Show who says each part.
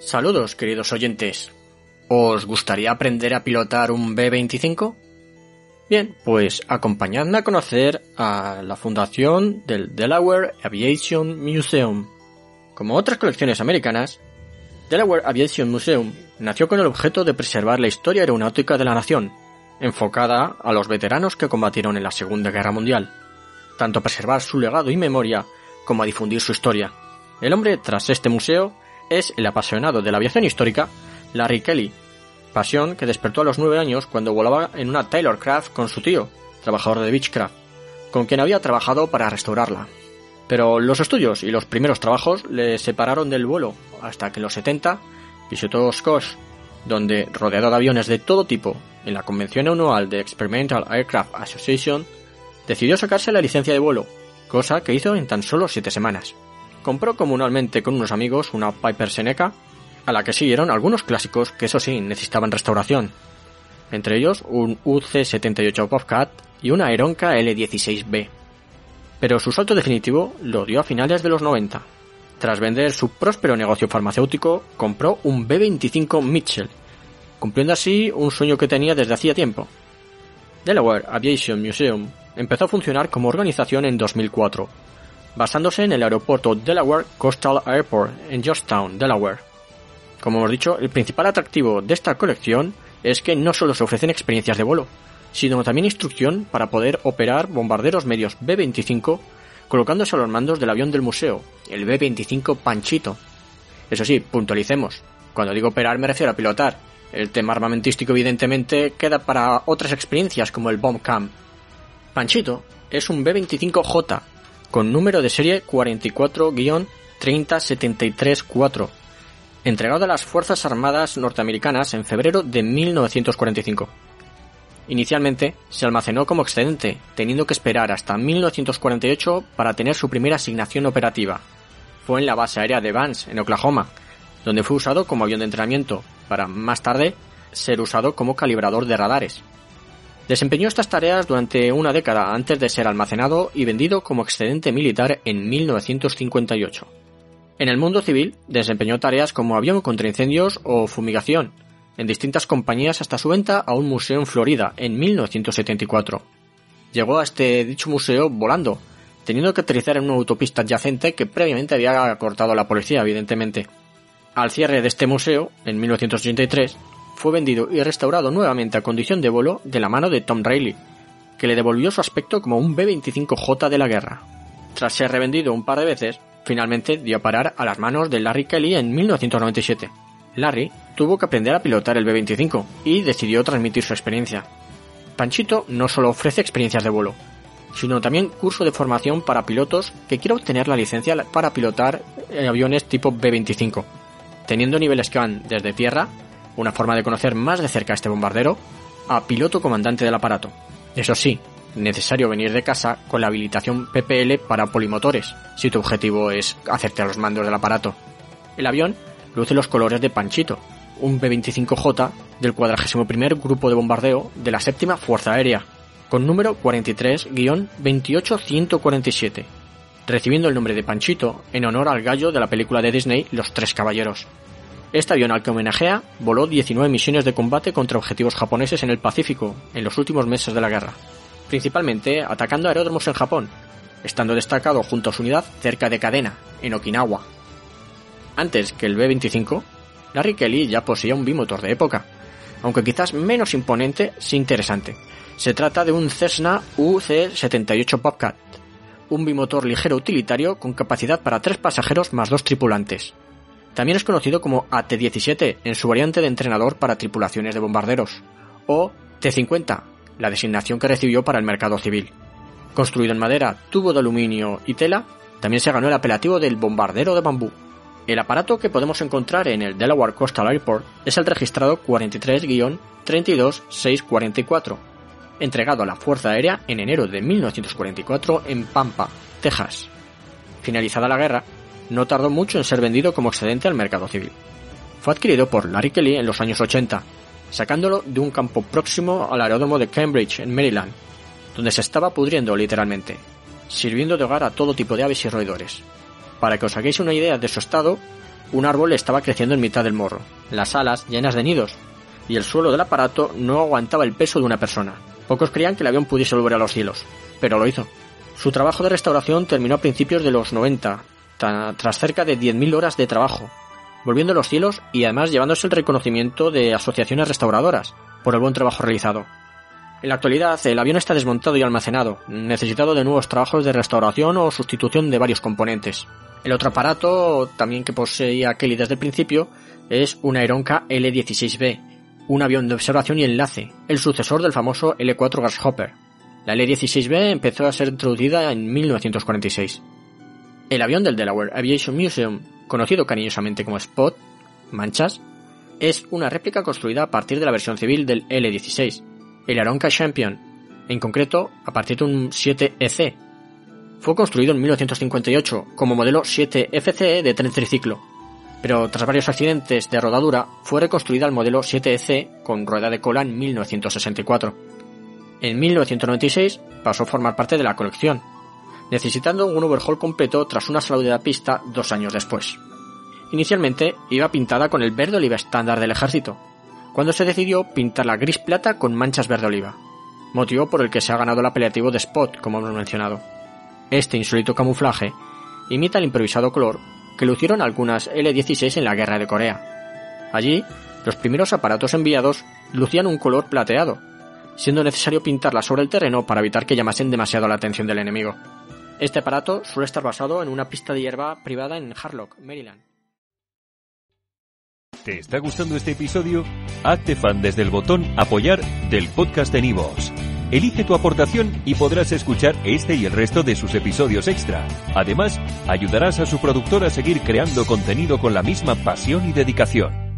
Speaker 1: Saludos, queridos oyentes. ¿Os gustaría aprender a pilotar un B-25? Bien, pues acompañadme a conocer a la fundación del Delaware Aviation Museum. Como otras colecciones americanas, Delaware Aviation Museum nació con el objeto de preservar la historia aeronáutica de la nación, enfocada a los veteranos que combatieron en la Segunda Guerra Mundial, tanto a preservar su legado y memoria como a difundir su historia. El hombre tras este museo es el apasionado de la aviación histórica Larry Kelly, pasión que despertó a los nueve años cuando volaba en una Taylor Craft con su tío, trabajador de Beechcraft, con quien había trabajado para restaurarla. Pero los estudios y los primeros trabajos le separaron del vuelo hasta que en los 70 visitó Scotch, donde, rodeado de aviones de todo tipo, en la convención anual de Experimental Aircraft Association, decidió sacarse la licencia de vuelo, cosa que hizo en tan solo siete semanas compró comunalmente con unos amigos una Piper Seneca, a la que siguieron algunos clásicos que eso sí necesitaban restauración, entre ellos un UC-78 Bobcat y una Aeronca L-16B. Pero su salto definitivo lo dio a finales de los 90. Tras vender su próspero negocio farmacéutico, compró un B-25 Mitchell, cumpliendo así un sueño que tenía desde hacía tiempo. Delaware Aviation Museum empezó a funcionar como organización en 2004, basándose en el aeropuerto Delaware Coastal Airport en Georgetown, Delaware. Como hemos dicho, el principal atractivo de esta colección es que no solo se ofrecen experiencias de vuelo, sino también instrucción para poder operar bombarderos medios B-25 colocándose a los mandos del avión del museo, el B-25 Panchito. Eso sí, puntualicemos. Cuando digo operar me refiero a pilotar. El tema armamentístico evidentemente queda para otras experiencias como el Bomb Camp. Panchito es un B-25J con número de serie 44-30734, entregado a las Fuerzas Armadas norteamericanas en febrero de 1945. Inicialmente se almacenó como excedente, teniendo que esperar hasta 1948 para tener su primera asignación operativa. Fue en la base aérea de Vance, en Oklahoma, donde fue usado como avión de entrenamiento, para más tarde ser usado como calibrador de radares. Desempeñó estas tareas durante una década antes de ser almacenado y vendido como excedente militar en 1958. En el mundo civil desempeñó tareas como avión contra incendios o fumigación en distintas compañías hasta su venta a un museo en Florida en 1974. Llegó a este dicho museo volando, teniendo que aterrizar en una autopista adyacente que previamente había cortado la policía, evidentemente. Al cierre de este museo, en 1983, fue vendido y restaurado nuevamente a condición de vuelo de la mano de Tom Reilly, que le devolvió su aspecto como un B-25J de la guerra. Tras ser revendido un par de veces, finalmente dio a parar a las manos de Larry Kelly en 1997. Larry tuvo que aprender a pilotar el B-25 y decidió transmitir su experiencia. Panchito no solo ofrece experiencias de vuelo, sino también curso de formación para pilotos que quieran obtener la licencia para pilotar eh, aviones tipo B-25, teniendo niveles que van desde tierra una forma de conocer más de cerca a este bombardero, a piloto comandante del aparato. Eso sí, necesario venir de casa con la habilitación PPL para polimotores, si tu objetivo es hacerte a los mandos del aparato. El avión luce los colores de Panchito, un B-25J del 41 Grupo de Bombardeo de la Séptima Fuerza Aérea, con número 43-28147, recibiendo el nombre de Panchito en honor al gallo de la película de Disney Los Tres Caballeros. Este avión al que homenajea voló 19 misiones de combate contra objetivos japoneses en el Pacífico en los últimos meses de la guerra, principalmente atacando aeródromos en Japón, estando destacado junto a su unidad cerca de Cadena, en Okinawa. Antes que el B-25, Larry Kelly ya poseía un bimotor de época, aunque quizás menos imponente si interesante. Se trata de un Cessna UC-78 Bobcat, un bimotor ligero utilitario con capacidad para tres pasajeros más dos tripulantes, también es conocido como AT-17 en su variante de entrenador para tripulaciones de bombarderos, o T-50, la designación que recibió para el mercado civil. Construido en madera, tubo de aluminio y tela, también se ganó el apelativo del bombardero de bambú. El aparato que podemos encontrar en el Delaware Coastal Airport es el registrado 43-32644, entregado a la Fuerza Aérea en enero de 1944 en Pampa, Texas. Finalizada la guerra, no tardó mucho en ser vendido como excedente al mercado civil. Fue adquirido por Larry Kelly en los años 80, sacándolo de un campo próximo al aeródromo de Cambridge, en Maryland, donde se estaba pudriendo literalmente, sirviendo de hogar a todo tipo de aves y roedores. Para que os hagáis una idea de su estado, un árbol estaba creciendo en mitad del morro, las alas llenas de nidos, y el suelo del aparato no aguantaba el peso de una persona. Pocos creían que el avión pudiese volver a los cielos, pero lo hizo. Su trabajo de restauración terminó a principios de los 90, tras cerca de 10.000 horas de trabajo, volviendo a los cielos y además llevándose el reconocimiento de asociaciones restauradoras por el buen trabajo realizado. En la actualidad, el avión está desmontado y almacenado, necesitado de nuevos trabajos de restauración o sustitución de varios componentes. El otro aparato, también que poseía Kelly desde el principio, es un Aeronca L-16B, un avión de observación y enlace, el sucesor del famoso L-4 Grasshopper. La L-16B empezó a ser introducida en 1946. El avión del Delaware Aviation Museum, conocido cariñosamente como Spot, Manchas, es una réplica construida a partir de la versión civil del L-16, el Aeronca Champion, en concreto a partir de un 7EC. Fue construido en 1958 como modelo 7FCE de tren triciclo, pero tras varios accidentes de rodadura fue reconstruida al modelo 7EC con rueda de cola en 1964. En 1996 pasó a formar parte de la colección, necesitando un overhaul completo tras una salud de la pista dos años después. Inicialmente iba pintada con el verde oliva estándar del ejército, cuando se decidió pintarla gris plata con manchas verde oliva, motivo por el que se ha ganado el apelativo de Spot, como hemos mencionado. Este insólito camuflaje imita el improvisado color que lucieron algunas L-16 en la guerra de Corea. Allí, los primeros aparatos enviados lucían un color plateado, siendo necesario pintarla sobre el terreno para evitar que llamasen demasiado la atención del enemigo. Este aparato suele estar basado en una pista de hierba privada en Harlock, Maryland.
Speaker 2: ¿Te está gustando este episodio? Hazte fan desde el botón Apoyar del podcast de Nivos. Elige tu aportación y podrás escuchar este y el resto de sus episodios extra. Además, ayudarás a su productor a seguir creando contenido con la misma pasión y dedicación.